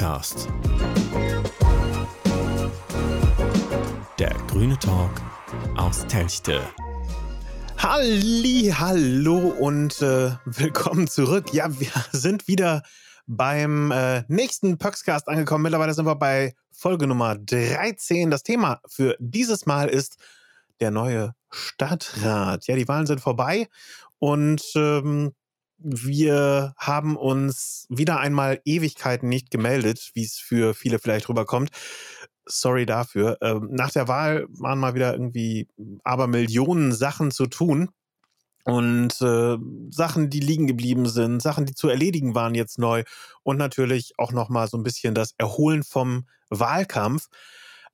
Puxcast. Der grüne Talk aus Telchte. Halli, hallo und äh, willkommen zurück. Ja, wir sind wieder beim äh, nächsten Puxcast angekommen. Mittlerweile sind wir bei Folge Nummer 13. Das Thema für dieses Mal ist der neue Stadtrat. Ja, die Wahlen sind vorbei und ähm, wir haben uns wieder einmal Ewigkeiten nicht gemeldet, wie es für viele vielleicht rüberkommt. Sorry dafür. Ähm, nach der Wahl waren mal wieder irgendwie aber Millionen Sachen zu tun. Und äh, Sachen, die liegen geblieben sind, Sachen, die zu erledigen waren jetzt neu und natürlich auch nochmal so ein bisschen das Erholen vom Wahlkampf.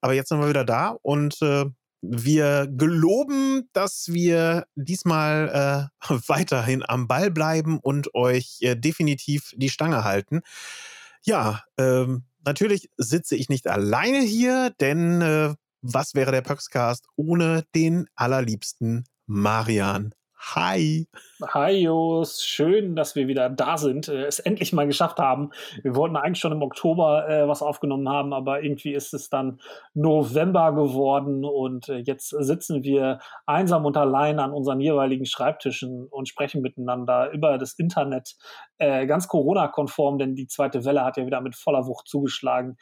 Aber jetzt sind wir wieder da und äh, wir geloben, dass wir diesmal äh, weiterhin am Ball bleiben und euch äh, definitiv die Stange halten. Ja, ähm, natürlich sitze ich nicht alleine hier, denn äh, was wäre der Pöxcast ohne den allerliebsten Marian? Hi. Hi Jos, schön, dass wir wieder da sind, äh, es endlich mal geschafft haben. Wir wollten eigentlich schon im Oktober äh, was aufgenommen haben, aber irgendwie ist es dann November geworden und äh, jetzt sitzen wir einsam und allein an unseren jeweiligen Schreibtischen und sprechen miteinander über das Internet, äh, ganz Corona-konform, denn die zweite Welle hat ja wieder mit voller Wucht zugeschlagen.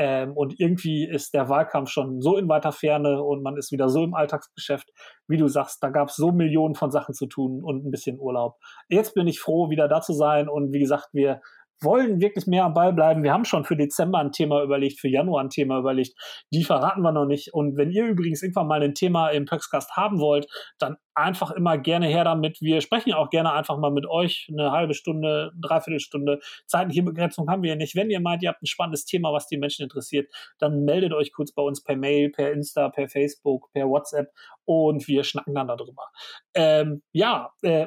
Ähm, und irgendwie ist der Wahlkampf schon so in weiter Ferne und man ist wieder so im Alltagsgeschäft, wie du sagst, da gab es so Millionen von Sachen zu tun und ein bisschen Urlaub. Jetzt bin ich froh, wieder da zu sein und wie gesagt, wir wollen wirklich mehr am Ball bleiben. Wir haben schon für Dezember ein Thema überlegt, für Januar ein Thema überlegt. Die verraten wir noch nicht. Und wenn ihr übrigens irgendwann mal ein Thema im Pöxcast haben wollt, dann einfach immer gerne her damit. Wir sprechen auch gerne einfach mal mit euch eine halbe Stunde, dreiviertel Stunde. Zeitliche Begrenzung haben wir ja nicht. Wenn ihr meint, ihr habt ein spannendes Thema, was die Menschen interessiert, dann meldet euch kurz bei uns per Mail, per Insta, per Facebook, per WhatsApp und wir schnacken dann darüber. Ähm, ja, äh,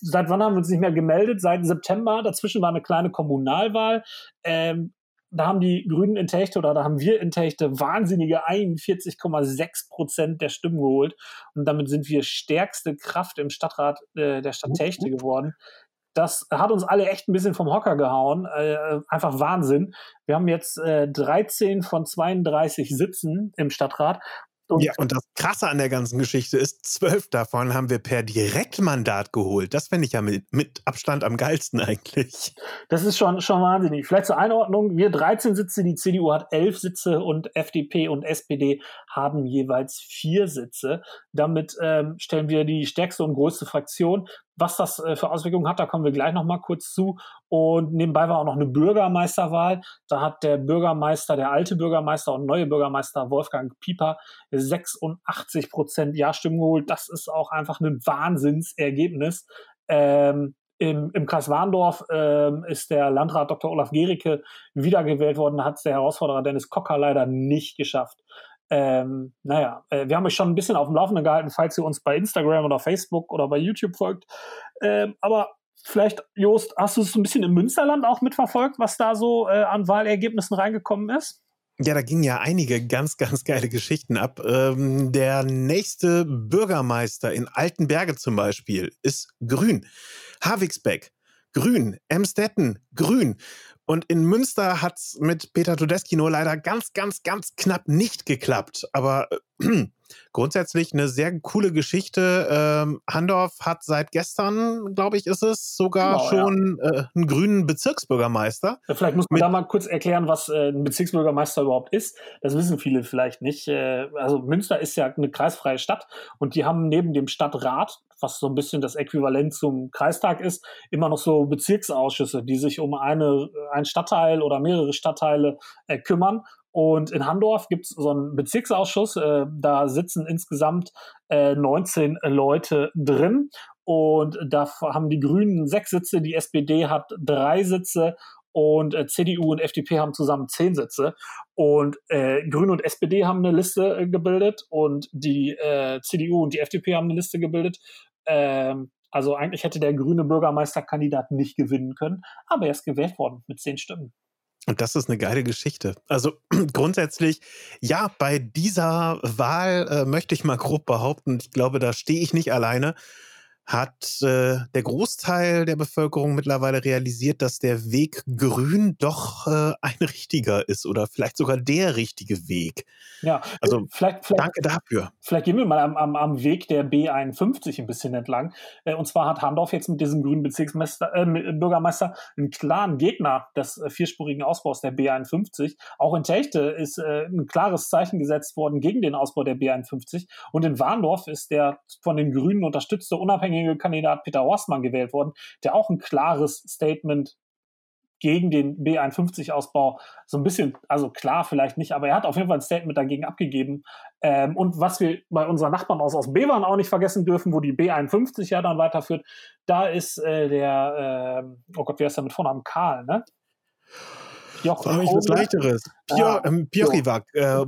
seit wann haben wir uns nicht mehr gemeldet? Seit September. Dazwischen war eine kleine Kommunalwahl. Ähm, da haben die Grünen in Techte oder da haben wir in Techte wahnsinnige 41,6 Prozent der Stimmen geholt. Und damit sind wir stärkste Kraft im Stadtrat äh, der Stadt Techte geworden. Das hat uns alle echt ein bisschen vom Hocker gehauen. Äh, einfach Wahnsinn. Wir haben jetzt äh, 13 von 32 Sitzen im Stadtrat. Und ja, und das Krasse an der ganzen Geschichte ist, zwölf davon haben wir per Direktmandat geholt. Das finde ich ja mit, mit Abstand am geilsten eigentlich. Das ist schon, schon wahnsinnig. Vielleicht zur Einordnung, wir 13 Sitze, die CDU hat elf Sitze und FDP und SPD haben jeweils vier Sitze. Damit ähm, stellen wir die stärkste und größte Fraktion. Was das äh, für Auswirkungen hat, da kommen wir gleich noch mal kurz zu. Und nebenbei war auch noch eine Bürgermeisterwahl. Da hat der Bürgermeister, der alte Bürgermeister und neue Bürgermeister Wolfgang Pieper 86 Prozent Ja-Stimmen geholt. Das ist auch einfach ein Wahnsinnsergebnis. Ähm, im, Im Kreis Warndorf ähm, ist der Landrat Dr. Olaf Gericke wiedergewählt worden. Hat es der Herausforderer Dennis Kocker leider nicht geschafft. Ähm, naja, äh, wir haben euch schon ein bisschen auf dem Laufenden gehalten, falls ihr uns bei Instagram oder Facebook oder bei YouTube folgt. Ähm, aber vielleicht, Jost, hast du es ein bisschen im Münsterland auch mitverfolgt, was da so äh, an Wahlergebnissen reingekommen ist? Ja, da gingen ja einige ganz, ganz geile Geschichten ab. Ähm, der nächste Bürgermeister in Altenberge zum Beispiel ist Grün. Havigsbeck, Grün. Emstetten, Grün. Und in Münster hat es mit Peter Todeschi nur leider ganz, ganz, ganz knapp nicht geklappt. Aber äh, grundsätzlich eine sehr coole Geschichte. Ähm, Handorf hat seit gestern, glaube ich, ist es sogar genau, schon ja. äh, einen grünen Bezirksbürgermeister. Ja, vielleicht muss man da mal kurz erklären, was äh, ein Bezirksbürgermeister überhaupt ist. Das wissen viele vielleicht nicht. Äh, also Münster ist ja eine kreisfreie Stadt und die haben neben dem Stadtrat, was so ein bisschen das Äquivalent zum Kreistag ist, immer noch so Bezirksausschüsse, die sich um eine, ein Stadtteil oder mehrere Stadtteile äh, kümmern. Und in Handorf gibt es so einen Bezirksausschuss, äh, da sitzen insgesamt äh, 19 Leute drin. Und da haben die Grünen sechs Sitze, die SPD hat drei Sitze und äh, CDU und FDP haben zusammen zehn Sitze. Und äh, Grüne und SPD haben eine Liste äh, gebildet und die äh, CDU und die FDP haben eine Liste gebildet. Ähm, also eigentlich hätte der grüne Bürgermeisterkandidat nicht gewinnen können, aber er ist gewählt worden mit zehn Stimmen. Und das ist eine geile Geschichte. Also grundsätzlich, ja, bei dieser Wahl äh, möchte ich mal grob behaupten, ich glaube, da stehe ich nicht alleine, hat äh, der Großteil der Bevölkerung mittlerweile realisiert, dass der Weg grün doch äh, ein richtiger ist oder vielleicht sogar der richtige Weg. Ja, also vielleicht, vielleicht, danke dafür. Vielleicht gehen wir mal am, am, am Weg der B51 ein bisschen entlang. Äh, und zwar hat Handorf jetzt mit diesem grünen Bezirksmeister, äh, Bürgermeister einen klaren Gegner des äh, vierspurigen Ausbaus der B51. Auch in Techte ist äh, ein klares Zeichen gesetzt worden gegen den Ausbau der B51. Und in Warndorf ist der von den Grünen unterstützte unabhängige Kandidat Peter Horstmann gewählt worden, der auch ein klares Statement gegen den B51-Ausbau so ein bisschen, also klar vielleicht nicht, aber er hat auf jeden Fall ein Statement dagegen abgegeben. Ähm, und was wir bei unseren Nachbarn aus, aus Bevern auch nicht vergessen dürfen, wo die B51 ja dann weiterführt, da ist äh, der, äh, oh Gott, wer ist da mit Vornamen? Karl, ne? Joch Frage ich was leichteres. Pio, ähm, Piochiwak. Äh,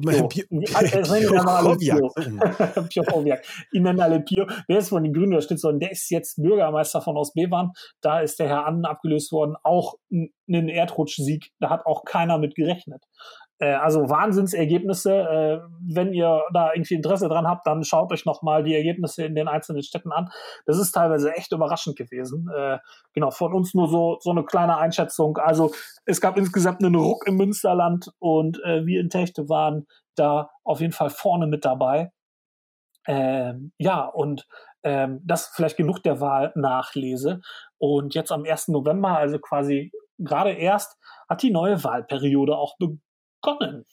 Piochowiak. Ihn nennen alle Pio. Wer ist von den Grünen unterstützt worden? Der ist jetzt Bürgermeister von Ostbevern. Da ist der Herr Annen abgelöst worden. Auch ein Erdrutschsieg. Da hat auch keiner mit gerechnet. Äh, also Wahnsinnsergebnisse. Äh, wenn ihr da irgendwie Interesse dran habt, dann schaut euch nochmal die Ergebnisse in den einzelnen Städten an. Das ist teilweise echt überraschend gewesen. Äh, genau, von uns nur so, so eine kleine Einschätzung. Also es gab insgesamt einen Ruck im Münsterland und wir in Techte waren da auf jeden Fall vorne mit dabei. Ähm, ja, und ähm, das vielleicht genug der Wahlnachlese. Und jetzt am 1. November, also quasi gerade erst, hat die neue Wahlperiode auch begonnen begonnen.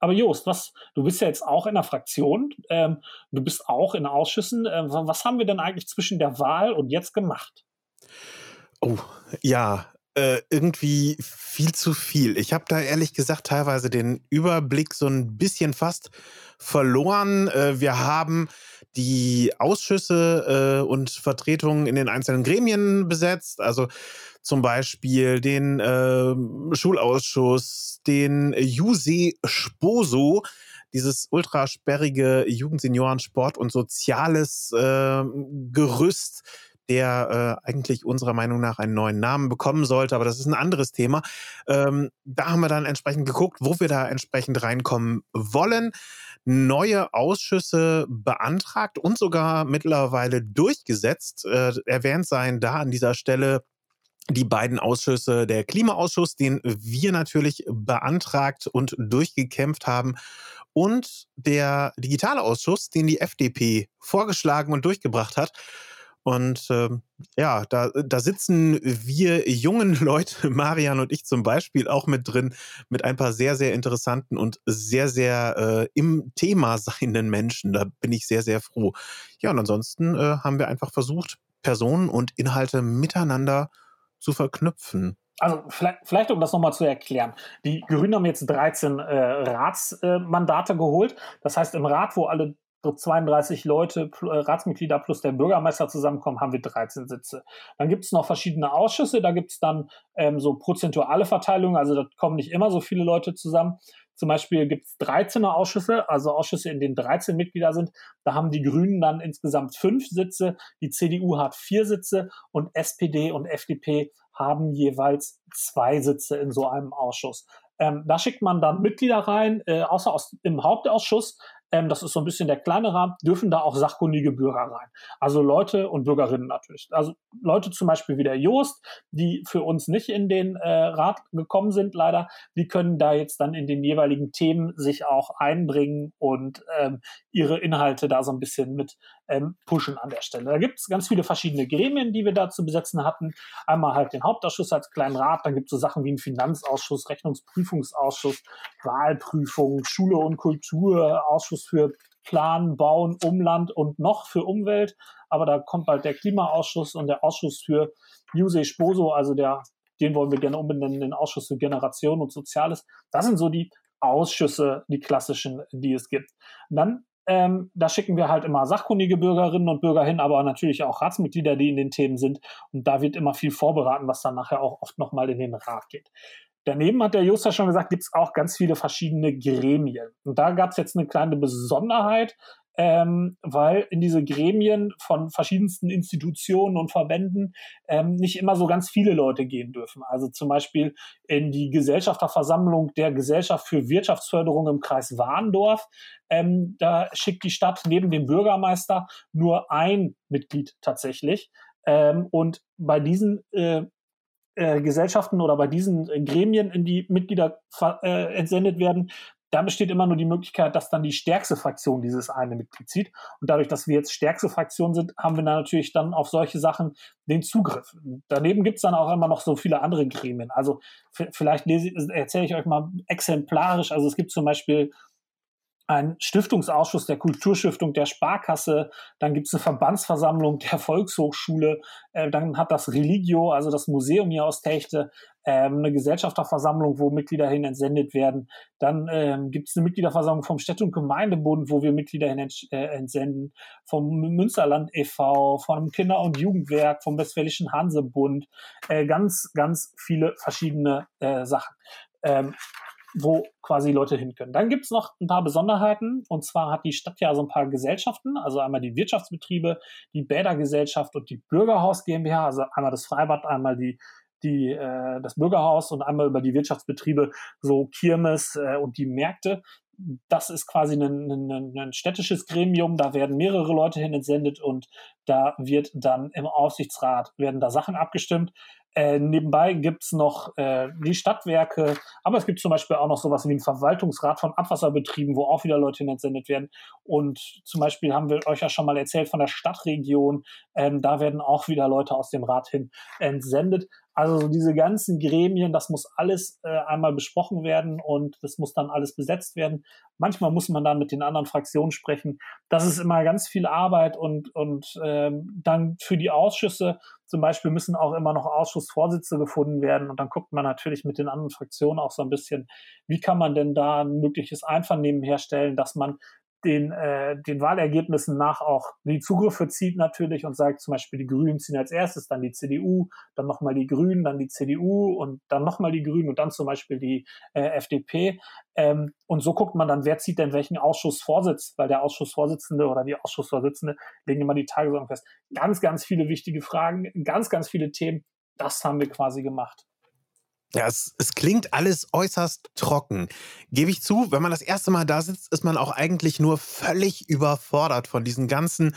Aber Jost, was, du bist ja jetzt auch in der Fraktion, ähm, du bist auch in Ausschüssen. Äh, was haben wir denn eigentlich zwischen der Wahl und jetzt gemacht? Oh, ja, äh, irgendwie viel zu viel. Ich habe da ehrlich gesagt teilweise den Überblick so ein bisschen fast verloren. Äh, wir haben die Ausschüsse äh, und Vertretungen in den einzelnen Gremien besetzt. Also zum Beispiel den äh, Schulausschuss, den Juse Sposo, dieses ultrasperrige Jugendsenioren Sport und soziales äh, Gerüst, der äh, eigentlich unserer Meinung nach einen neuen Namen bekommen sollte, aber das ist ein anderes Thema. Ähm, da haben wir dann entsprechend geguckt, wo wir da entsprechend reinkommen wollen, neue Ausschüsse beantragt und sogar mittlerweile durchgesetzt. Äh, erwähnt seien da an dieser Stelle die beiden Ausschüsse, der Klimaausschuss, den wir natürlich beantragt und durchgekämpft haben, und der digitale Ausschuss, den die FDP vorgeschlagen und durchgebracht hat. Und äh, ja, da, da sitzen wir jungen Leute, Marian und ich zum Beispiel, auch mit drin, mit ein paar sehr, sehr interessanten und sehr, sehr äh, im Thema seienden Menschen. Da bin ich sehr, sehr froh. Ja, und ansonsten äh, haben wir einfach versucht, Personen und Inhalte miteinander zu verknüpfen. Also vielleicht, vielleicht um das nochmal zu erklären. Die Grünen haben jetzt 13 äh, Ratsmandate äh, geholt. Das heißt, im Rat, wo alle 32 Leute, äh, Ratsmitglieder plus der Bürgermeister zusammenkommen, haben wir 13 Sitze. Dann gibt es noch verschiedene Ausschüsse, da gibt es dann ähm, so prozentuale Verteilungen, also da kommen nicht immer so viele Leute zusammen. Zum Beispiel gibt es 13er Ausschüsse, also Ausschüsse, in denen 13 Mitglieder sind. Da haben die Grünen dann insgesamt fünf Sitze, die CDU hat vier Sitze und SPD und FDP haben jeweils zwei Sitze in so einem Ausschuss. Ähm, da schickt man dann Mitglieder rein, äh, außer aus, im Hauptausschuss ähm, das ist so ein bisschen der kleine Rahmen, dürfen da auch sachkundige Bürger rein. Also Leute und Bürgerinnen natürlich. Also Leute zum Beispiel wie der Joost, die für uns nicht in den äh, Rat gekommen sind, leider, die können da jetzt dann in den jeweiligen Themen sich auch einbringen und ähm, ihre Inhalte da so ein bisschen mit ähm, pushen an der Stelle. Da gibt es ganz viele verschiedene Gremien, die wir da zu besetzen hatten. Einmal halt den Hauptausschuss als kleinen Rat, dann gibt es so Sachen wie einen Finanzausschuss, Rechnungsprüfungsausschuss, Wahlprüfung, Schule und Kultur, Ausschuss für Plan, Bauen, Umland und noch für Umwelt. Aber da kommt bald der Klimaausschuss und der Ausschuss für Juse Sposo, also der, den wollen wir gerne umbenennen, den Ausschuss für Generation und Soziales. Das sind so die Ausschüsse, die klassischen, die es gibt. Und dann ähm, da schicken wir halt immer sachkundige Bürgerinnen und Bürger hin, aber natürlich auch Ratsmitglieder, die in den Themen sind. Und da wird immer viel vorberaten, was dann nachher auch oft nochmal in den Rat geht. Daneben hat der Just ja schon gesagt, gibt es auch ganz viele verschiedene Gremien. Und da gab es jetzt eine kleine Besonderheit. ähm, weil in diese Gremien von verschiedensten Institutionen und Verbänden ähm, nicht immer so ganz viele Leute gehen dürfen. Also zum Beispiel in die Gesellschafterversammlung der Gesellschaft für Wirtschaftsförderung im Kreis Warndorf. Ähm, da schickt die Stadt neben dem Bürgermeister nur ein Mitglied tatsächlich. Ähm, und bei diesen äh, äh, Gesellschaften oder bei diesen äh, Gremien, in die Mitglieder äh, entsendet werden, da besteht immer nur die Möglichkeit, dass dann die stärkste Fraktion dieses eine Mitglied zieht. Und dadurch, dass wir jetzt stärkste Fraktion sind, haben wir dann natürlich dann auf solche Sachen den Zugriff. Daneben gibt es dann auch immer noch so viele andere Gremien. Also vielleicht erzähle ich euch mal exemplarisch. Also es gibt zum Beispiel ein Stiftungsausschuss der Kulturstiftung der Sparkasse, dann gibt es eine Verbandsversammlung der Volkshochschule, äh, dann hat das Religio, also das Museum hier aus Techte, äh, eine Gesellschafterversammlung, wo Mitglieder hin entsendet werden. Dann ähm, gibt es eine Mitgliederversammlung vom Städte- und Gemeindebund, wo wir Mitglieder hin ent äh, entsenden, vom Münsterland e.V., vom Kinder- und Jugendwerk, vom Westfälischen Hansebund, äh, ganz, ganz viele verschiedene äh, Sachen. Ähm, wo quasi Leute hin können. Dann gibt's noch ein paar Besonderheiten. Und zwar hat die Stadt ja so ein paar Gesellschaften, also einmal die Wirtschaftsbetriebe, die Bädergesellschaft und die Bürgerhaus GmbH, also einmal das Freibad, einmal die die, äh, das Bürgerhaus und einmal über die Wirtschaftsbetriebe so Kirmes äh, und die Märkte. Das ist quasi ein, ein, ein städtisches Gremium, da werden mehrere Leute hin entsendet und da wird dann im Aufsichtsrat werden da Sachen abgestimmt. Äh, nebenbei gibt's noch äh, die Stadtwerke, aber es gibt zum Beispiel auch noch sowas wie einen Verwaltungsrat von Abwasserbetrieben, wo auch wieder Leute entsendet werden. Und zum Beispiel haben wir euch ja schon mal erzählt von der Stadtregion, ähm, da werden auch wieder Leute aus dem Rat hin entsendet. Also so diese ganzen Gremien, das muss alles äh, einmal besprochen werden und das muss dann alles besetzt werden. Manchmal muss man dann mit den anderen Fraktionen sprechen. Das ist immer ganz viel Arbeit und, und ähm, dann für die Ausschüsse zum Beispiel müssen auch immer noch Ausschussvorsitze gefunden werden und dann guckt man natürlich mit den anderen Fraktionen auch so ein bisschen, wie kann man denn da ein mögliches Einvernehmen herstellen, dass man den, äh, den Wahlergebnissen nach auch die Zugriffe zieht natürlich und sagt zum Beispiel, die Grünen ziehen als erstes, dann die CDU, dann nochmal die Grünen, dann die CDU und dann nochmal die Grünen und dann zum Beispiel die äh, FDP. Ähm, und so guckt man dann, wer zieht denn welchen Ausschussvorsitz, weil der Ausschussvorsitzende oder die Ausschussvorsitzende legen immer die Tagesordnung fest. Ganz, ganz viele wichtige Fragen, ganz, ganz viele Themen. Das haben wir quasi gemacht. Ja, es, es klingt alles äußerst trocken. Gebe ich zu, wenn man das erste Mal da sitzt, ist man auch eigentlich nur völlig überfordert von diesen ganzen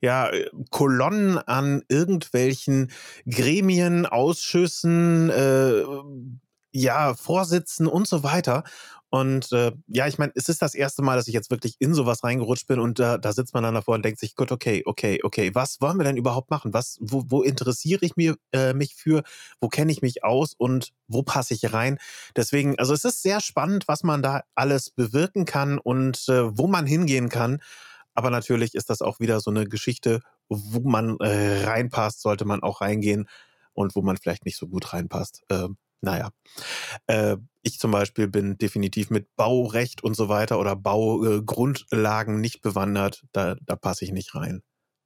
ja, Kolonnen an irgendwelchen Gremien, Ausschüssen, äh, ja, Vorsitzen und so weiter. Und äh, ja, ich meine, es ist das erste Mal, dass ich jetzt wirklich in sowas reingerutscht bin und da, da sitzt man dann davor und denkt sich, gut, okay, okay, okay, was wollen wir denn überhaupt machen? Was, wo, wo interessiere ich mir, äh, mich für? Wo kenne ich mich aus und wo passe ich rein? Deswegen, also es ist sehr spannend, was man da alles bewirken kann und äh, wo man hingehen kann. Aber natürlich ist das auch wieder so eine Geschichte, wo man äh, reinpasst, sollte man auch reingehen und wo man vielleicht nicht so gut reinpasst. Äh, naja, äh, ich zum Beispiel bin definitiv mit Baurecht und so weiter oder Baugrundlagen äh, nicht bewandert. Da, da passe ich nicht rein.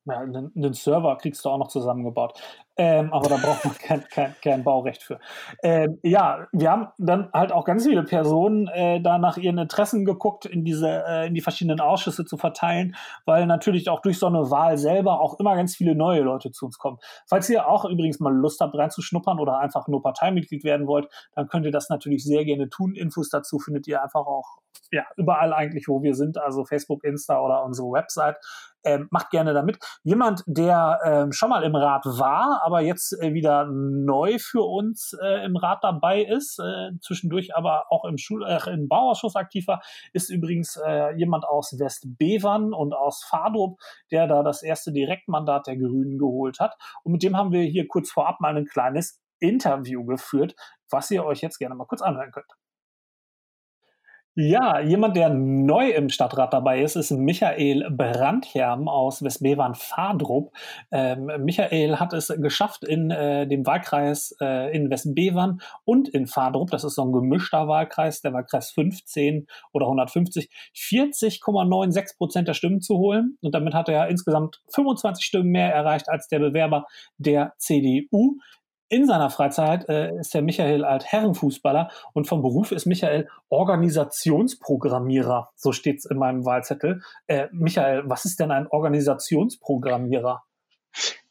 Ja, einen, Server kriegst du auch noch zusammengebaut. Ähm, aber da braucht man kein, kein, kein Baurecht für. Ähm, ja, wir haben dann halt auch ganz viele Personen äh, da nach ihren Interessen geguckt, in diese, äh, in die verschiedenen Ausschüsse zu verteilen, weil natürlich auch durch so eine Wahl selber auch immer ganz viele neue Leute zu uns kommen. Falls ihr auch übrigens mal Lust habt, reinzuschnuppern oder einfach nur Parteimitglied werden wollt, dann könnt ihr das natürlich sehr gerne tun. Infos dazu findet ihr einfach auch ja, überall eigentlich, wo wir sind, also Facebook, Insta oder unsere Website. Ähm, macht gerne damit. Jemand, der ähm, schon mal im Rat war, aber jetzt äh, wieder neu für uns äh, im Rat dabei ist, äh, zwischendurch aber auch im, Schul äh, im Bauausschuss aktiv war, ist übrigens äh, jemand aus Westbevern und aus Fadrup, der da das erste Direktmandat der Grünen geholt hat. Und mit dem haben wir hier kurz vorab mal ein kleines Interview geführt, was ihr euch jetzt gerne mal kurz anhören könnt. Ja, jemand, der neu im Stadtrat dabei ist, ist Michael Brandherm aus Westbevern-Fadrup. Ähm, Michael hat es geschafft, in äh, dem Wahlkreis äh, in Westbevern und in Fadrup, das ist so ein gemischter Wahlkreis, der Wahlkreis 15 oder 150, 40,96 Prozent der Stimmen zu holen. Und damit hat er insgesamt 25 Stimmen mehr erreicht als der Bewerber der CDU. In seiner Freizeit äh, ist der Michael Altherrenfußballer und vom Beruf ist Michael Organisationsprogrammierer. So steht es in meinem Wahlzettel. Äh, Michael, was ist denn ein Organisationsprogrammierer?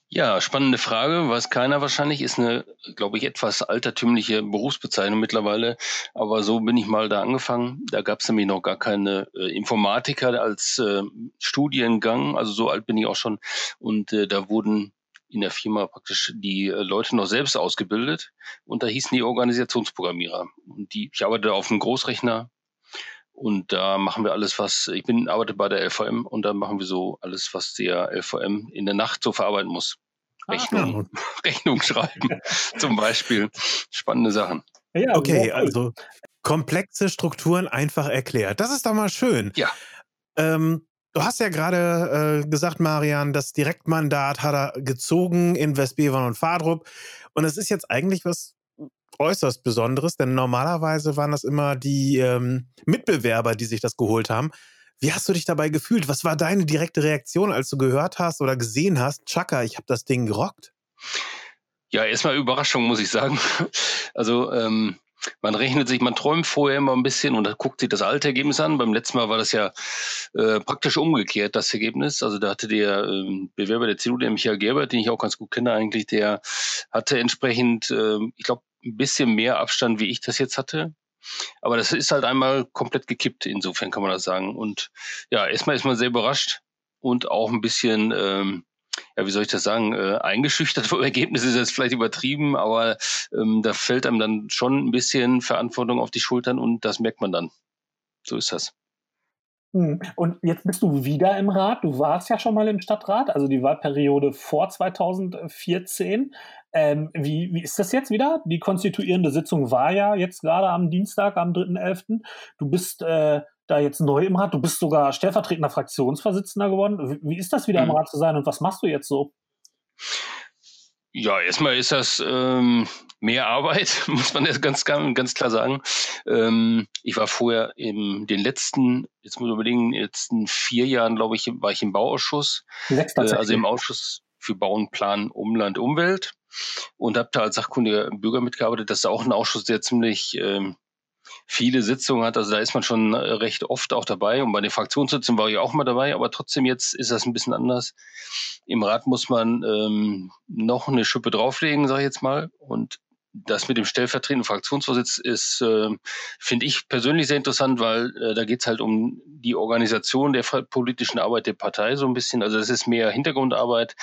Ja, spannende Frage. Weiß keiner wahrscheinlich. Ist eine, glaube ich, etwas altertümliche Berufsbezeichnung mittlerweile. Aber so bin ich mal da angefangen. Da gab es nämlich noch gar keine äh, Informatiker als äh, Studiengang. Also so alt bin ich auch schon. Und äh, da wurden in der Firma praktisch die äh, Leute noch selbst ausgebildet. Und da hießen die Organisationsprogrammierer. Und die, ich arbeite auf einem Großrechner und da machen wir alles, was, ich bin, arbeite bei der LVM und da machen wir so alles, was der LVM in der Nacht so verarbeiten muss. Rechnung, ah, Rechnung schreiben, zum Beispiel. Spannende Sachen. Ja, okay, also komplexe Strukturen einfach erklärt. Das ist doch mal schön. Ja. Ähm, du hast ja gerade äh, gesagt, Marian, das Direktmandat hat er gezogen in Westbevern und Fadrup. Und es ist jetzt eigentlich was äußerst Besonderes, denn normalerweise waren das immer die ähm, Mitbewerber, die sich das geholt haben. Wie hast du dich dabei gefühlt? Was war deine direkte Reaktion, als du gehört hast oder gesehen hast, Chaka, ich habe das Ding gerockt? Ja, erstmal Überraschung, muss ich sagen. Also ähm, man rechnet sich, man träumt vorher immer ein bisschen und guckt sich das alte Ergebnis an. Beim letzten Mal war das ja äh, praktisch umgekehrt, das Ergebnis. Also da hatte der ähm, Bewerber der CDU, der Michael Gerbert, den ich auch ganz gut kenne eigentlich, der hatte entsprechend, äh, ich glaube, ein bisschen mehr Abstand, wie ich das jetzt hatte. Aber das ist halt einmal komplett gekippt, insofern kann man das sagen. Und ja, erstmal ist man sehr überrascht und auch ein bisschen, ähm, ja, wie soll ich das sagen, äh, eingeschüchtert vom Ergebnis ist jetzt vielleicht übertrieben, aber ähm, da fällt einem dann schon ein bisschen Verantwortung auf die Schultern und das merkt man dann. So ist das. Hm. Und jetzt bist du wieder im Rat. Du warst ja schon mal im Stadtrat, also die Wahlperiode vor 2014. Ähm, wie, wie ist das jetzt wieder? Die konstituierende Sitzung war ja jetzt gerade am Dienstag, am 3.11. Du bist äh, da jetzt neu im Rat. Du bist sogar stellvertretender Fraktionsvorsitzender geworden. Wie, ist das wieder mhm. im Rat zu sein und was machst du jetzt so? Ja, erstmal ist das ähm, mehr Arbeit, muss man jetzt ganz, ganz klar sagen. Ähm, ich war vorher in den letzten, jetzt muss ich überlegen, letzten vier Jahren, glaube ich, war ich im Bauausschuss. Sechs äh, also im Ausschuss für Bauen, Plan, Umland, Umwelt und habe da als sachkundiger Bürger mitgearbeitet. Das ist auch ein Ausschuss, der ziemlich ähm, viele Sitzungen hat. Also da ist man schon äh, recht oft auch dabei. Und bei den Fraktionssitzungen war ich auch mal dabei, aber trotzdem jetzt ist das ein bisschen anders. Im Rat muss man ähm, noch eine Schippe drauflegen, sage ich jetzt mal. Und das mit dem stellvertretenden Fraktionsvorsitz ist, äh, finde ich persönlich sehr interessant, weil äh, da geht es halt um die Organisation der politischen Arbeit der Partei so ein bisschen. Also das ist mehr Hintergrundarbeit.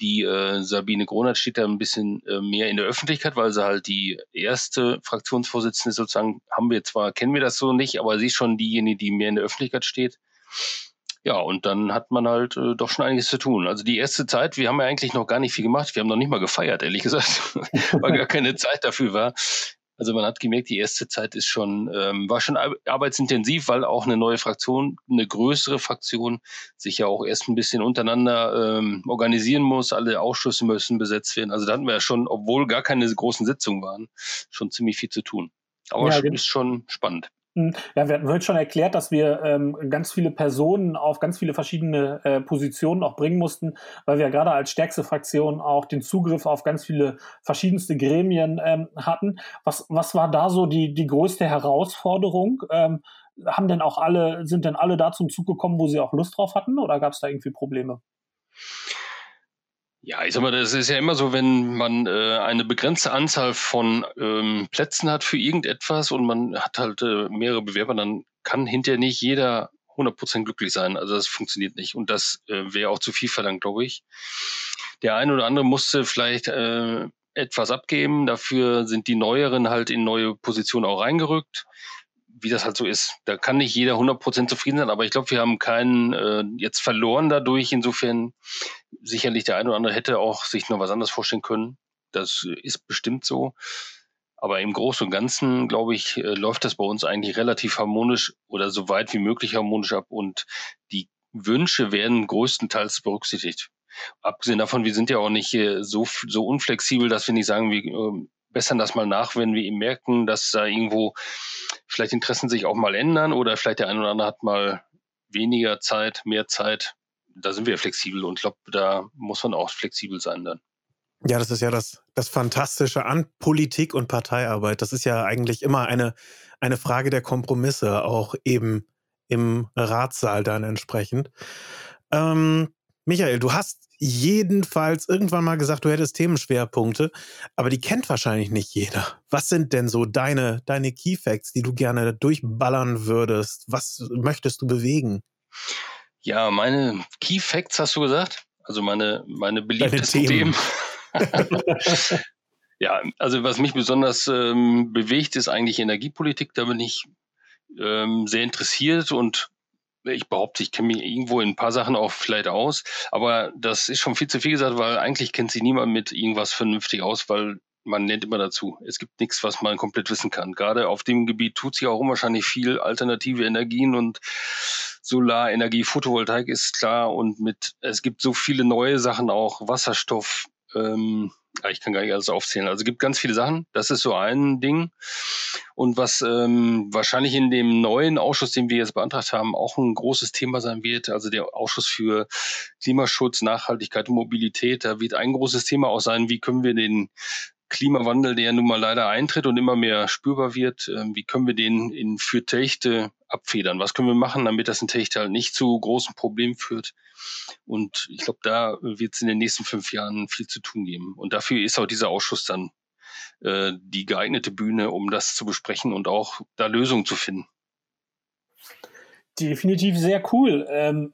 Die äh, Sabine Gronert steht da ein bisschen äh, mehr in der Öffentlichkeit, weil sie halt die erste Fraktionsvorsitzende sozusagen haben wir zwar, kennen wir das so nicht, aber sie ist schon diejenige, die mehr in der Öffentlichkeit steht. Ja, und dann hat man halt äh, doch schon einiges zu tun. Also die erste Zeit, wir haben ja eigentlich noch gar nicht viel gemacht. Wir haben noch nicht mal gefeiert, ehrlich gesagt, weil gar keine Zeit dafür war. Also man hat gemerkt, die erste Zeit ist schon, ähm, war schon arbeitsintensiv, weil auch eine neue Fraktion, eine größere Fraktion sich ja auch erst ein bisschen untereinander ähm, organisieren muss. Alle Ausschüsse müssen besetzt werden. Also da hatten wir ja schon, obwohl gar keine großen Sitzungen waren, schon ziemlich viel zu tun. Aber ja, ist schon spannend. Ja, wir hatten heute schon erklärt, dass wir ähm, ganz viele Personen auf ganz viele verschiedene äh, Positionen auch bringen mussten, weil wir gerade als stärkste Fraktion auch den Zugriff auf ganz viele verschiedenste Gremien ähm, hatten. Was, was war da so die, die größte Herausforderung? Ähm, haben denn auch alle, sind denn alle da zum Zug gekommen, wo sie auch Lust drauf hatten oder gab es da irgendwie Probleme? Ja, ich sag mal, das ist ja immer so, wenn man äh, eine begrenzte Anzahl von ähm, Plätzen hat für irgendetwas und man hat halt äh, mehrere Bewerber, dann kann hinterher nicht jeder 100% glücklich sein. Also das funktioniert nicht und das äh, wäre auch zu viel verlangt, glaube ich. Der eine oder andere musste vielleicht äh, etwas abgeben, dafür sind die Neueren halt in neue Positionen auch reingerückt wie das halt so ist. Da kann nicht jeder 100% zufrieden sein, aber ich glaube, wir haben keinen äh, jetzt verloren dadurch. Insofern sicherlich der eine oder andere hätte auch sich noch was anderes vorstellen können. Das ist bestimmt so. Aber im Großen und Ganzen, glaube ich, äh, läuft das bei uns eigentlich relativ harmonisch oder so weit wie möglich harmonisch ab und die Wünsche werden größtenteils berücksichtigt. Abgesehen davon, wir sind ja auch nicht so, so unflexibel, dass wir nicht sagen, wir äh, bessern das mal nach, wenn wir ihm merken, dass da irgendwo vielleicht Interessen sich auch mal ändern oder vielleicht der eine oder andere hat mal weniger Zeit, mehr Zeit. Da sind wir flexibel und ich glaube, da muss man auch flexibel sein dann. Ja, das ist ja das, das Fantastische an Politik und Parteiarbeit. Das ist ja eigentlich immer eine, eine Frage der Kompromisse, auch eben im Ratssaal dann entsprechend. Ähm, Michael, du hast jedenfalls irgendwann mal gesagt, du hättest Themenschwerpunkte, aber die kennt wahrscheinlich nicht jeder. Was sind denn so deine, deine Key Facts, die du gerne durchballern würdest? Was möchtest du bewegen? Ja, meine Key Facts hast du gesagt? Also meine, meine beliebtesten Themen. Themen. ja, also was mich besonders ähm, bewegt, ist eigentlich Energiepolitik. Da bin ich ähm, sehr interessiert und ich behaupte, ich kenne mich irgendwo in ein paar Sachen auch vielleicht aus, aber das ist schon viel zu viel gesagt, weil eigentlich kennt sich niemand mit irgendwas vernünftig aus, weil man lernt immer dazu. Es gibt nichts, was man komplett wissen kann. Gerade auf dem Gebiet tut sich auch unwahrscheinlich viel. Alternative Energien und Solarenergie, Photovoltaik ist klar und mit es gibt so viele neue Sachen auch Wasserstoff. Ähm, ich kann gar nicht alles aufzählen. Also es gibt ganz viele Sachen. Das ist so ein Ding. Und was ähm, wahrscheinlich in dem neuen Ausschuss, den wir jetzt beantragt haben, auch ein großes Thema sein wird, also der Ausschuss für Klimaschutz, Nachhaltigkeit und Mobilität, da wird ein großes Thema auch sein, wie können wir den Klimawandel, der nun mal leider eintritt und immer mehr spürbar wird, äh, wie können wir den in für Techte abfedern? Was können wir machen, damit das in Techte halt nicht zu großen Problemen führt? Und ich glaube, da wird es in den nächsten fünf Jahren viel zu tun geben. Und dafür ist auch dieser Ausschuss dann äh, die geeignete Bühne, um das zu besprechen und auch da Lösungen zu finden. Definitiv sehr cool. Ähm,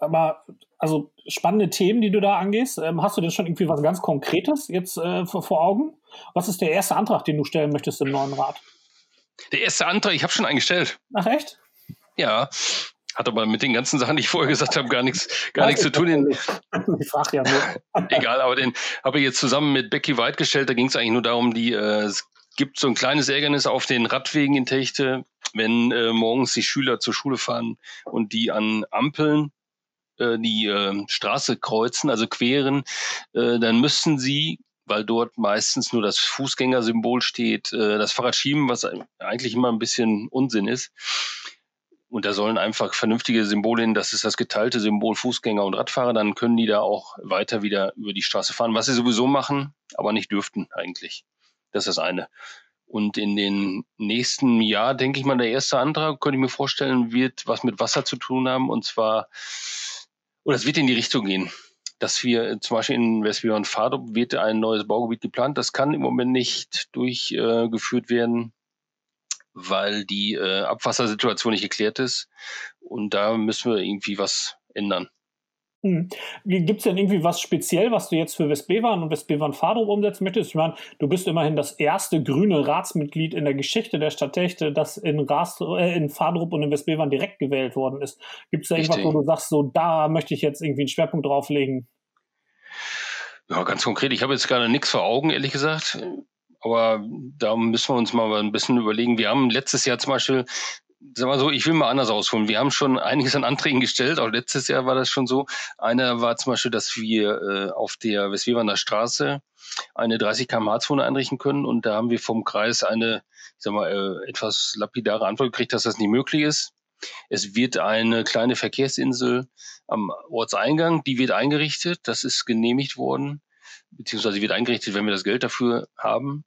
aber also spannende Themen, die du da angehst. Ähm, hast du denn schon irgendwie was ganz Konkretes jetzt äh, vor, vor, Augen? Was ist der erste Antrag, den du stellen möchtest im neuen Rat? Der erste Antrag, ich habe schon eingestellt. Ach echt? Ja, hat aber mit den ganzen Sachen, die ich vorher gesagt habe, gar nichts, gar nichts zu tun. Den, ich frage ja nur. Egal, aber den habe ich jetzt zusammen mit Becky White gestellt. Da ging es eigentlich nur darum, die äh, es gibt so ein kleines Ärgernis auf den Radwegen in Techte, wenn äh, morgens die Schüler zur Schule fahren und die an Ampeln äh, die äh, Straße kreuzen, also queren, äh, dann müssen sie weil dort meistens nur das Fußgängersymbol steht, äh, das Fahrrad schieben, was eigentlich immer ein bisschen Unsinn ist. Und da sollen einfach vernünftige Symbole hin, das ist das geteilte Symbol Fußgänger und Radfahrer, dann können die da auch weiter wieder über die Straße fahren, was sie sowieso machen, aber nicht dürften eigentlich. Das ist das eine. Und in den nächsten Jahr, denke ich mal, der erste Antrag, könnte ich mir vorstellen, wird was mit Wasser zu tun haben. Und zwar oder es wird in die Richtung gehen, dass wir äh, zum Beispiel in Westbion Fardrup wird ein neues Baugebiet geplant. Das kann im Moment nicht durchgeführt äh, werden, weil die äh, Abwassersituation nicht geklärt ist. Und da müssen wir irgendwie was ändern. Hm. Gibt es denn irgendwie was speziell, was du jetzt für Westbevan und Westbevan Fadrup umsetzen möchtest? Ich meine, du bist immerhin das erste grüne Ratsmitglied in der Geschichte der Stadttechte, das in, Ras, äh, in Fadrup und in Westbevan direkt gewählt worden ist. Gibt es da irgendwas, wo du sagst, so da möchte ich jetzt irgendwie einen Schwerpunkt drauflegen? Ja, ganz konkret. Ich habe jetzt gerade nichts vor Augen, ehrlich gesagt. Aber da müssen wir uns mal ein bisschen überlegen. Wir haben letztes Jahr zum Beispiel sag mal so, ich will mal anders ausholen. Wir haben schon einiges an Anträgen gestellt, auch letztes Jahr war das schon so. Einer war zum Beispiel, dass wir äh, auf der Westweberner Straße eine 30 km/h Zone einrichten können und da haben wir vom Kreis eine, ich sag mal, äh, etwas lapidare Antwort gekriegt, dass das nicht möglich ist. Es wird eine kleine Verkehrsinsel am Ortseingang, die wird eingerichtet, das ist genehmigt worden, beziehungsweise wird eingerichtet, wenn wir das Geld dafür haben.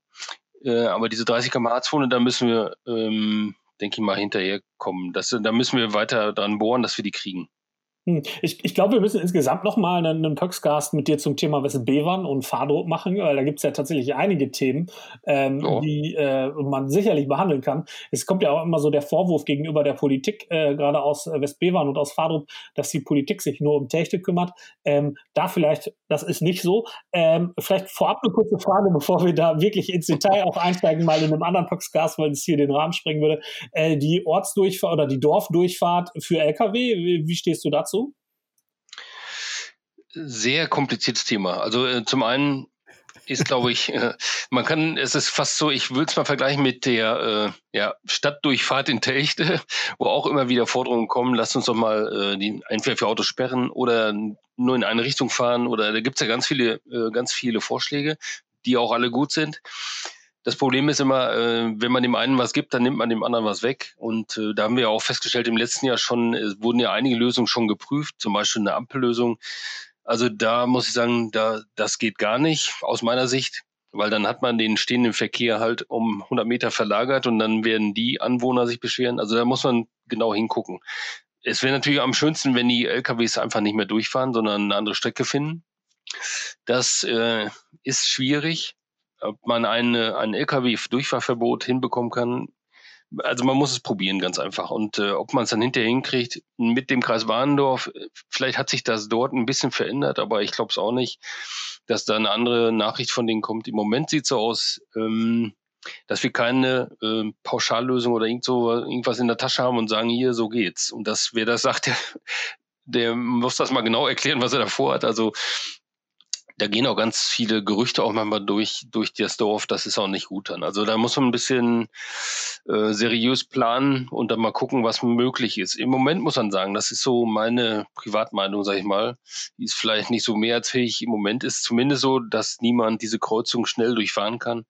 Äh, aber diese 30 km/h Zone, da müssen wir ähm, denke ich mal, hinterherkommen. Das, da müssen wir weiter dran bohren, dass wir die kriegen. Hm. Ich, ich glaube, wir müssen insgesamt nochmal einen, einen Pöxcast mit dir zum Thema Bevan und Fahrdruck machen, weil da gibt es ja tatsächlich einige Themen, ähm, oh. die äh, man sicherlich behandeln kann. Es kommt ja auch immer so der Vorwurf gegenüber der Politik, äh, gerade aus Westbevan und aus Fahrdruck, dass die Politik sich nur um Technik kümmert. Ähm, da vielleicht, das ist nicht so. Ähm, vielleicht vorab eine kurze Frage, bevor wir da wirklich ins Detail auch einsteigen, mal in einem anderen Pöxcast, weil es hier den Rahmen sprengen würde. Äh, die Ortsdurchfahrt oder die Dorfdurchfahrt für Lkw, wie, wie stehst du dazu? Sehr kompliziertes Thema. Also äh, zum einen ist, glaube ich, äh, man kann, es ist fast so, ich würde es mal vergleichen mit der äh, ja, Stadtdurchfahrt in Techte, wo auch immer wieder Forderungen kommen, lasst uns doch mal äh, die entweder für Autos sperren oder nur in eine Richtung fahren oder da gibt es ja ganz viele, äh, ganz viele Vorschläge, die auch alle gut sind. Das Problem ist immer, äh, wenn man dem einen was gibt, dann nimmt man dem anderen was weg. Und äh, da haben wir auch festgestellt, im letzten Jahr schon, es wurden ja einige Lösungen schon geprüft, zum Beispiel eine Ampellösung Also da muss ich sagen, da, das geht gar nicht aus meiner Sicht, weil dann hat man den stehenden Verkehr halt um 100 Meter verlagert und dann werden die Anwohner sich beschweren. Also da muss man genau hingucken. Es wäre natürlich am schönsten, wenn die LKWs einfach nicht mehr durchfahren, sondern eine andere Strecke finden. Das äh, ist schwierig. Ob man eine, ein LKW-Durchfahrverbot hinbekommen kann, also man muss es probieren, ganz einfach. Und äh, ob man es dann hinterher hinkriegt mit dem Kreis Warndorf, vielleicht hat sich das dort ein bisschen verändert, aber ich glaube es auch nicht, dass da eine andere Nachricht von denen kommt. Im Moment sieht es so aus, ähm, dass wir keine äh, Pauschallösung oder irgend so, irgendwas in der Tasche haben und sagen, hier, so geht's. Und das, wer das sagt, der, der muss das mal genau erklären, was er davor hat. Also da gehen auch ganz viele Gerüchte auch manchmal durch, durch das Dorf. Das ist auch nicht gut dann. Also da muss man ein bisschen äh, seriös planen und dann mal gucken, was möglich ist. Im Moment muss man sagen, das ist so meine Privatmeinung, sag ich mal. Die ist vielleicht nicht so mehrheitsfähig. Im Moment ist zumindest so, dass niemand diese Kreuzung schnell durchfahren kann.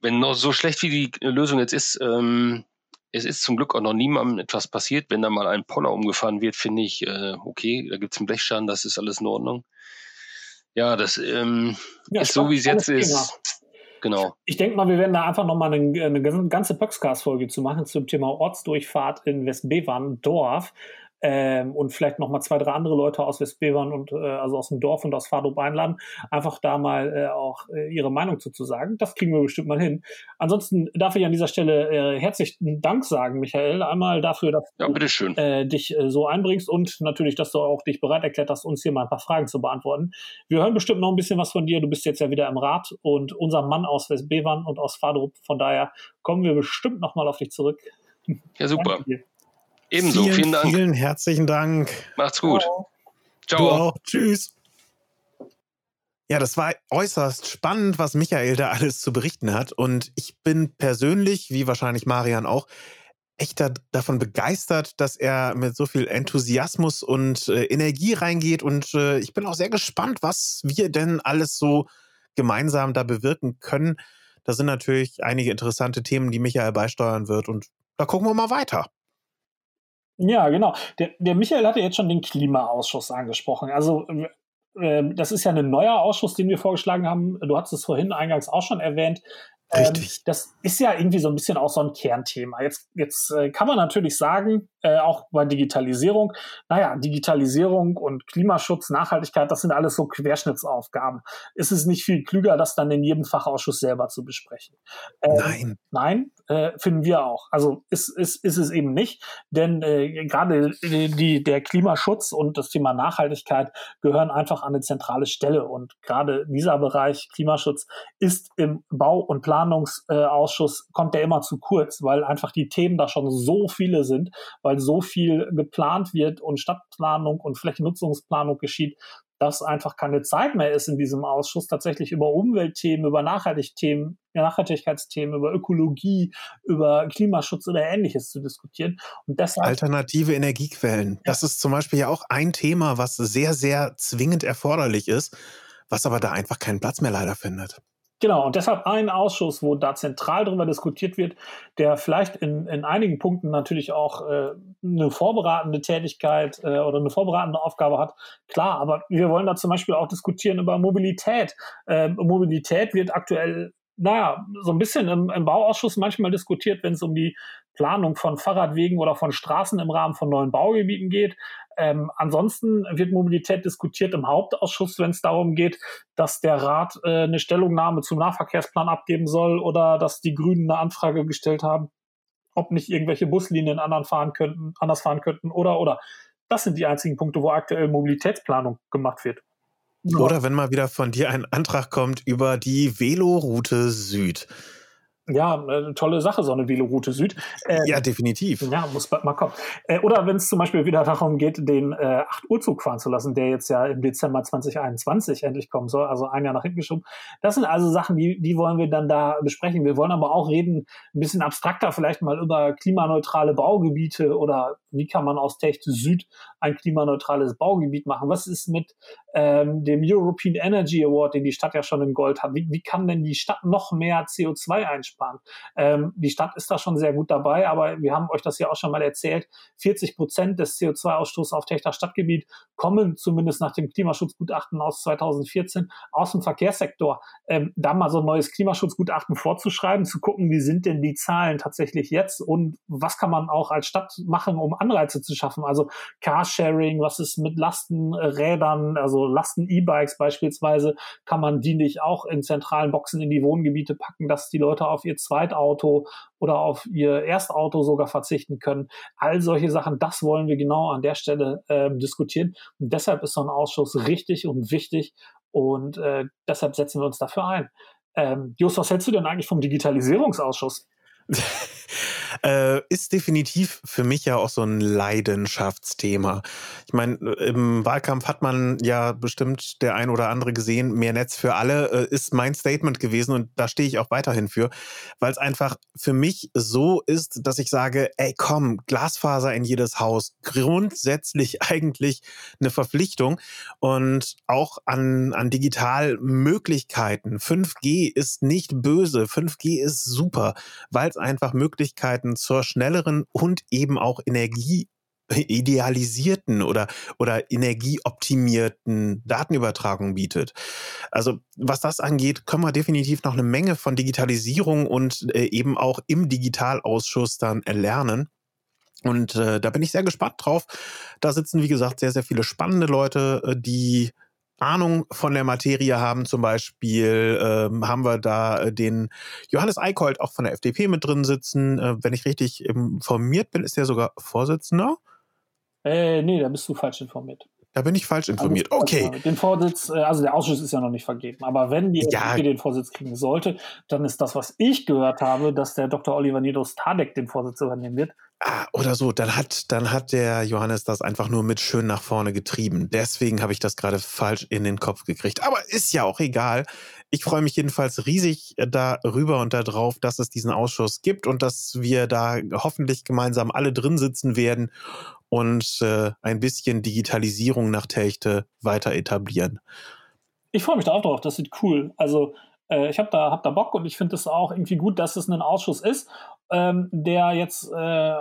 Wenn noch so schlecht wie die Lösung jetzt ist, ähm, es ist zum Glück auch noch niemandem etwas passiert. Wenn da mal ein Poller umgefahren wird, finde ich, äh, okay, da gibt's einen Blechschaden, das ist alles in Ordnung. Ja, das ähm, ja, ist so, wie es jetzt ist. Genau. Ich denke mal, wir werden da einfach nochmal eine, eine ganze Podcast-Folge zu machen zum Thema Ortsdurchfahrt in Westbevern, Dorf ähm, und vielleicht noch mal zwei, drei andere Leute aus Westbevern und äh, also aus dem Dorf und aus Fadrup einladen, einfach da mal äh, auch äh, ihre Meinung zu, zu sagen. Das kriegen wir bestimmt mal hin. Ansonsten darf ich an dieser Stelle äh, herzlichen Dank sagen, Michael, einmal dafür, dass ja, du äh, dich äh, so einbringst und natürlich, dass du auch dich bereit erklärt hast, uns hier mal ein paar Fragen zu beantworten. Wir hören bestimmt noch ein bisschen was von dir. Du bist jetzt ja wieder im Rat und unser Mann aus Westbevern und aus Fadrup. Von daher kommen wir bestimmt noch mal auf dich zurück. Ja, super. Ebenso, vielen, vielen Dank. Vielen herzlichen Dank. Macht's gut. Ciao. Ciao. Du auch. Tschüss. Ja, das war äußerst spannend, was Michael da alles zu berichten hat. Und ich bin persönlich, wie wahrscheinlich Marian auch, echt da, davon begeistert, dass er mit so viel Enthusiasmus und äh, Energie reingeht. Und äh, ich bin auch sehr gespannt, was wir denn alles so gemeinsam da bewirken können. Da sind natürlich einige interessante Themen, die Michael beisteuern wird. Und da gucken wir mal weiter. Ja, genau. Der, der Michael hatte jetzt schon den Klimaausschuss angesprochen. Also äh, das ist ja ein neuer Ausschuss, den wir vorgeschlagen haben. Du hast es vorhin eingangs auch schon erwähnt. Richtig. Ähm, das ist ja irgendwie so ein bisschen auch so ein Kernthema. Jetzt, jetzt äh, kann man natürlich sagen, äh, auch bei Digitalisierung, naja, Digitalisierung und Klimaschutz, Nachhaltigkeit, das sind alles so Querschnittsaufgaben. Ist es nicht viel klüger, das dann in jedem Fachausschuss selber zu besprechen? Ähm, nein. Nein, äh, finden wir auch. Also ist, ist, ist es eben nicht, denn äh, gerade die, der Klimaschutz und das Thema Nachhaltigkeit gehören einfach an eine zentrale Stelle. Und gerade dieser Bereich Klimaschutz ist im Bau- und Planungsausschuss, kommt der immer zu kurz, weil einfach die Themen da schon so viele sind, weil so viel geplant wird und Stadtplanung und Flächennutzungsplanung geschieht, dass einfach keine Zeit mehr ist in diesem Ausschuss, tatsächlich über Umweltthemen, über Nachhaltigkeitsthemen, Nachhaltigkeitsthemen, über Ökologie, über Klimaschutz oder ähnliches zu diskutieren. Und deshalb, Alternative Energiequellen. Das ist zum Beispiel ja auch ein Thema, was sehr, sehr zwingend erforderlich ist, was aber da einfach keinen Platz mehr leider findet. Genau, und deshalb ein Ausschuss, wo da zentral darüber diskutiert wird, der vielleicht in, in einigen Punkten natürlich auch äh, eine vorbereitende Tätigkeit äh, oder eine vorbereitende Aufgabe hat. Klar, aber wir wollen da zum Beispiel auch diskutieren über Mobilität. Äh, Mobilität wird aktuell naja, so ein bisschen im, im Bauausschuss manchmal diskutiert, wenn es um die Planung von Fahrradwegen oder von Straßen im Rahmen von neuen Baugebieten geht. Ähm, ansonsten wird Mobilität diskutiert im Hauptausschuss, wenn es darum geht, dass der Rat äh, eine Stellungnahme zum Nahverkehrsplan abgeben soll oder dass die Grünen eine Anfrage gestellt haben, ob nicht irgendwelche Buslinien anderen fahren könnten, anders fahren könnten oder oder. Das sind die einzigen Punkte, wo aktuell Mobilitätsplanung gemacht wird. Oder wenn mal wieder von dir ein Antrag kommt über die Veloroute Süd. Ja, eine tolle Sache, so eine Veloroute Süd. Äh, ja, definitiv. Ja, muss bald mal kommen. Äh, oder wenn es zum Beispiel wieder darum geht, den äh, 8-Uhr-Zug fahren zu lassen, der jetzt ja im Dezember 2021 endlich kommen soll, also ein Jahr nach hinten geschoben. Das sind also Sachen, die, die wollen wir dann da besprechen. Wir wollen aber auch reden, ein bisschen abstrakter vielleicht mal über klimaneutrale Baugebiete oder wie kann man aus Techt Süd ein klimaneutrales Baugebiet machen? Was ist mit ähm, dem European Energy Award, den die Stadt ja schon in Gold hat? Wie, wie kann denn die Stadt noch mehr CO2 einsparen? sparen. Ähm, die Stadt ist da schon sehr gut dabei, aber wir haben euch das ja auch schon mal erzählt. 40 Prozent des CO2-Ausstoßes auf Techter Stadtgebiet kommen zumindest nach dem Klimaschutzgutachten aus 2014 aus dem Verkehrssektor. Ähm, da mal so ein neues Klimaschutzgutachten vorzuschreiben, zu gucken, wie sind denn die Zahlen tatsächlich jetzt und was kann man auch als Stadt machen, um Anreize zu schaffen. Also Carsharing, was ist mit Lastenrädern, also Lasten-E-Bikes beispielsweise, kann man die nicht auch in zentralen Boxen in die Wohngebiete packen, dass die Leute auf ihr Zweitauto oder auf ihr Erstauto sogar verzichten können. All solche Sachen, das wollen wir genau an der Stelle äh, diskutieren. Und deshalb ist so ein Ausschuss richtig und wichtig und äh, deshalb setzen wir uns dafür ein. Ähm, Just, was hältst du denn eigentlich vom Digitalisierungsausschuss? äh, ist definitiv für mich ja auch so ein Leidenschaftsthema. Ich meine, im Wahlkampf hat man ja bestimmt der ein oder andere gesehen, mehr Netz für alle äh, ist mein Statement gewesen und da stehe ich auch weiterhin für, weil es einfach für mich so ist, dass ich sage, ey komm, Glasfaser in jedes Haus, grundsätzlich eigentlich eine Verpflichtung und auch an, an Digitalmöglichkeiten. 5G ist nicht böse, 5G ist super, weil es einfach Möglichkeiten zur schnelleren und eben auch Energie idealisierten oder, oder energieoptimierten Datenübertragung bietet. Also was das angeht, können wir definitiv noch eine Menge von Digitalisierung und äh, eben auch im Digitalausschuss dann erlernen. Und äh, da bin ich sehr gespannt drauf. Da sitzen, wie gesagt, sehr, sehr viele spannende Leute, äh, die Ahnung von der Materie haben. Zum Beispiel ähm, haben wir da äh, den Johannes Eickholt auch von der FDP mit drin sitzen. Äh, wenn ich richtig informiert bin, ist er sogar Vorsitzender. Äh, nee, da bist du falsch informiert. Da bin ich falsch informiert. Also, okay. Den Vorsitz, äh, also der Ausschuss ist ja noch nicht vergeben. Aber wenn die ja. FDP den Vorsitz kriegen sollte, dann ist das, was ich gehört habe, dass der Dr. Oliver Nidos Tadek den Vorsitz übernehmen wird. Ah, oder so, dann hat, dann hat der Johannes das einfach nur mit schön nach vorne getrieben. Deswegen habe ich das gerade falsch in den Kopf gekriegt. Aber ist ja auch egal. Ich freue mich jedenfalls riesig äh, darüber und darauf, dass es diesen Ausschuss gibt und dass wir da hoffentlich gemeinsam alle drin sitzen werden und äh, ein bisschen Digitalisierung nach Techte weiter etablieren. Ich freue mich da auch drauf, das sieht cool. Also äh, ich habe da, hab da Bock und ich finde es auch irgendwie gut, dass es ein Ausschuss ist ähm, der jetzt äh,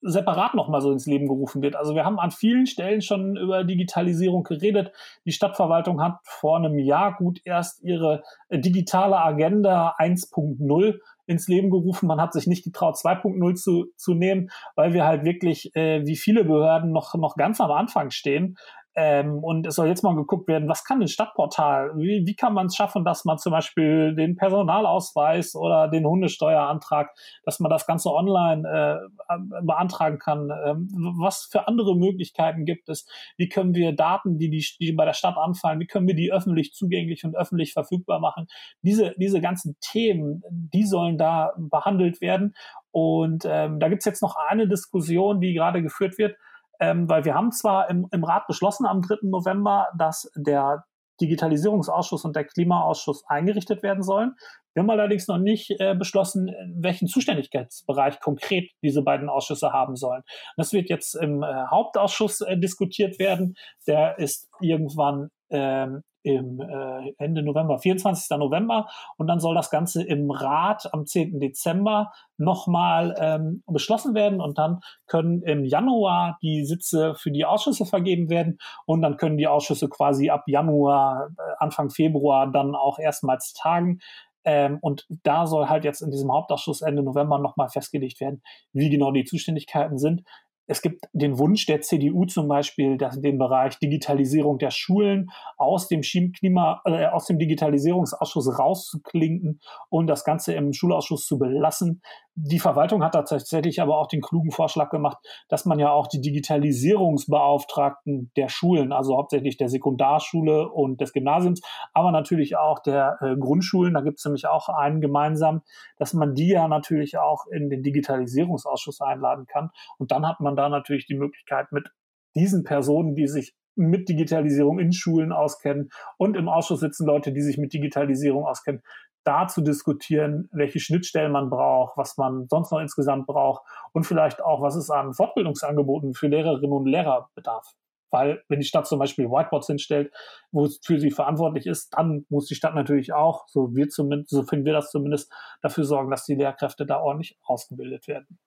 separat nochmal so ins Leben gerufen wird. Also wir haben an vielen Stellen schon über Digitalisierung geredet. Die Stadtverwaltung hat vor einem Jahr gut erst ihre äh, digitale Agenda 1.0 ins Leben gerufen. Man hat sich nicht getraut, 2.0 zu, zu nehmen, weil wir halt wirklich, äh, wie viele Behörden, noch, noch ganz am Anfang stehen. Ähm, und es soll jetzt mal geguckt werden, was kann ein Stadtportal? Wie, wie kann man es schaffen, dass man zum Beispiel den Personalausweis oder den Hundesteuerantrag, dass man das Ganze online äh, beantragen kann? Ähm, was für andere Möglichkeiten gibt es? Wie können wir Daten, die, die, die bei der Stadt anfallen, wie können wir die öffentlich zugänglich und öffentlich verfügbar machen? Diese, diese ganzen Themen, die sollen da behandelt werden. Und ähm, da gibt's jetzt noch eine Diskussion, die gerade geführt wird ähm, weil wir haben zwar im, im Rat beschlossen am 3. November, dass der Digitalisierungsausschuss und der Klimaausschuss eingerichtet werden sollen. Wir haben allerdings noch nicht äh, beschlossen, welchen Zuständigkeitsbereich konkret diese beiden Ausschüsse haben sollen. Das wird jetzt im äh, Hauptausschuss äh, diskutiert werden. Der ist irgendwann ähm, im äh, Ende November, 24. November. Und dann soll das Ganze im Rat am 10. Dezember nochmal ähm, beschlossen werden. Und dann können im Januar die Sitze für die Ausschüsse vergeben werden. Und dann können die Ausschüsse quasi ab Januar, äh, Anfang Februar dann auch erstmals tagen. Ähm, und da soll halt jetzt in diesem Hauptausschuss Ende November nochmal festgelegt werden, wie genau die Zuständigkeiten sind es gibt den Wunsch der CDU zum Beispiel, dass den Bereich Digitalisierung der Schulen aus dem Klima, äh, aus dem Digitalisierungsausschuss rauszuklinken und das Ganze im Schulausschuss zu belassen. Die Verwaltung hat da tatsächlich aber auch den klugen Vorschlag gemacht, dass man ja auch die Digitalisierungsbeauftragten der Schulen, also hauptsächlich der Sekundarschule und des Gymnasiums, aber natürlich auch der äh, Grundschulen, da gibt es nämlich auch einen gemeinsam, dass man die ja natürlich auch in den Digitalisierungsausschuss einladen kann. Und dann hat man da natürlich die Möglichkeit mit diesen Personen, die sich mit Digitalisierung in Schulen auskennen und im Ausschuss sitzen Leute, die sich mit Digitalisierung auskennen, da zu diskutieren, welche Schnittstellen man braucht, was man sonst noch insgesamt braucht und vielleicht auch, was es an Fortbildungsangeboten für Lehrerinnen und Lehrer bedarf. weil wenn die Stadt zum Beispiel Whiteboards hinstellt, wo es für sie verantwortlich ist, dann muss die Stadt natürlich auch, so wir zumindest, so finden wir das zumindest, dafür sorgen, dass die Lehrkräfte da ordentlich ausgebildet werden.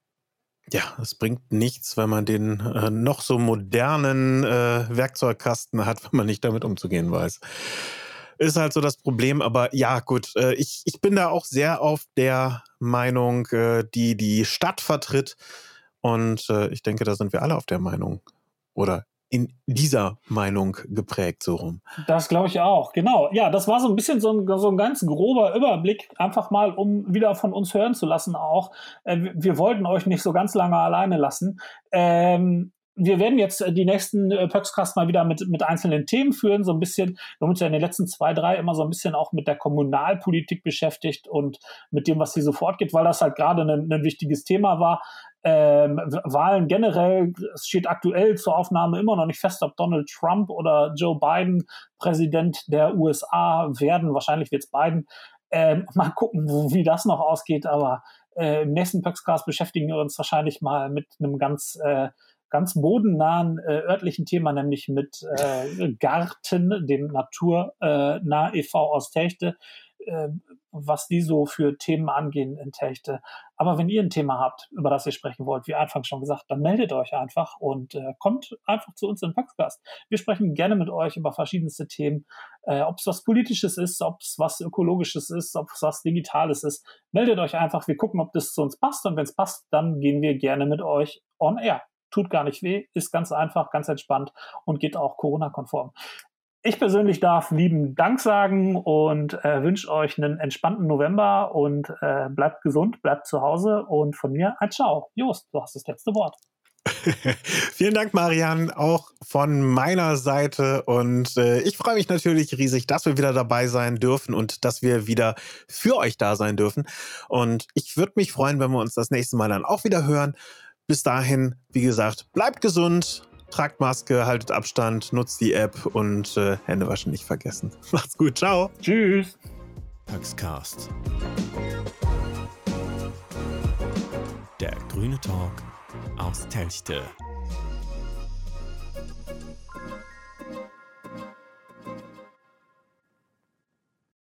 Ja, es bringt nichts, wenn man den äh, noch so modernen äh, Werkzeugkasten hat, wenn man nicht damit umzugehen weiß. Ist halt so das Problem, aber ja, gut, äh, ich, ich bin da auch sehr auf der Meinung, äh, die die Stadt vertritt. Und äh, ich denke, da sind wir alle auf der Meinung. Oder in dieser Meinung geprägt, so rum. Das glaube ich auch, genau. Ja, das war so ein bisschen so ein, so ein ganz grober Überblick, einfach mal, um wieder von uns hören zu lassen auch. Äh, wir wollten euch nicht so ganz lange alleine lassen. Ähm, wir werden jetzt äh, die nächsten äh, Pöxcast mal wieder mit, mit einzelnen Themen führen, so ein bisschen. Wir haben uns ja in den letzten zwei, drei immer so ein bisschen auch mit der Kommunalpolitik beschäftigt und mit dem, was hier so fortgeht, weil das halt gerade ein, ein wichtiges Thema war. Ähm, Wahlen generell, es steht aktuell zur Aufnahme immer noch nicht fest, ob Donald Trump oder Joe Biden Präsident der USA werden. Wahrscheinlich wird es Biden. Ähm, mal gucken, wie das noch ausgeht, aber äh, im nächsten Pöxcast beschäftigen wir uns wahrscheinlich mal mit einem ganz äh, ganz bodennahen äh, örtlichen Thema, nämlich mit äh, Garten, dem Naturnah äh, e.V. aus Techte, äh, was die so für Themen angehen in Techte. Aber wenn ihr ein Thema habt, über das ihr sprechen wollt, wie anfangs schon gesagt, dann meldet euch einfach und äh, kommt einfach zu uns in den. Wir sprechen gerne mit euch über verschiedenste Themen, äh, ob es was Politisches ist, ob es was Ökologisches ist, ob es was Digitales ist. Meldet euch einfach, wir gucken, ob das zu uns passt und wenn es passt, dann gehen wir gerne mit euch on air tut gar nicht weh, ist ganz einfach, ganz entspannt und geht auch Corona-konform. Ich persönlich darf lieben Dank sagen und äh, wünsche euch einen entspannten November und äh, bleibt gesund, bleibt zu Hause und von mir ein Ciao. Jost, du hast das letzte Wort. Vielen Dank, Marian, auch von meiner Seite. Und äh, ich freue mich natürlich riesig, dass wir wieder dabei sein dürfen und dass wir wieder für euch da sein dürfen. Und ich würde mich freuen, wenn wir uns das nächste Mal dann auch wieder hören. Bis dahin, wie gesagt, bleibt gesund, tragt Maske, haltet Abstand, nutzt die App und äh, Hände waschen nicht vergessen. Macht's gut, ciao. Tschüss. Paxcast. Der grüne Talk aus Telchte.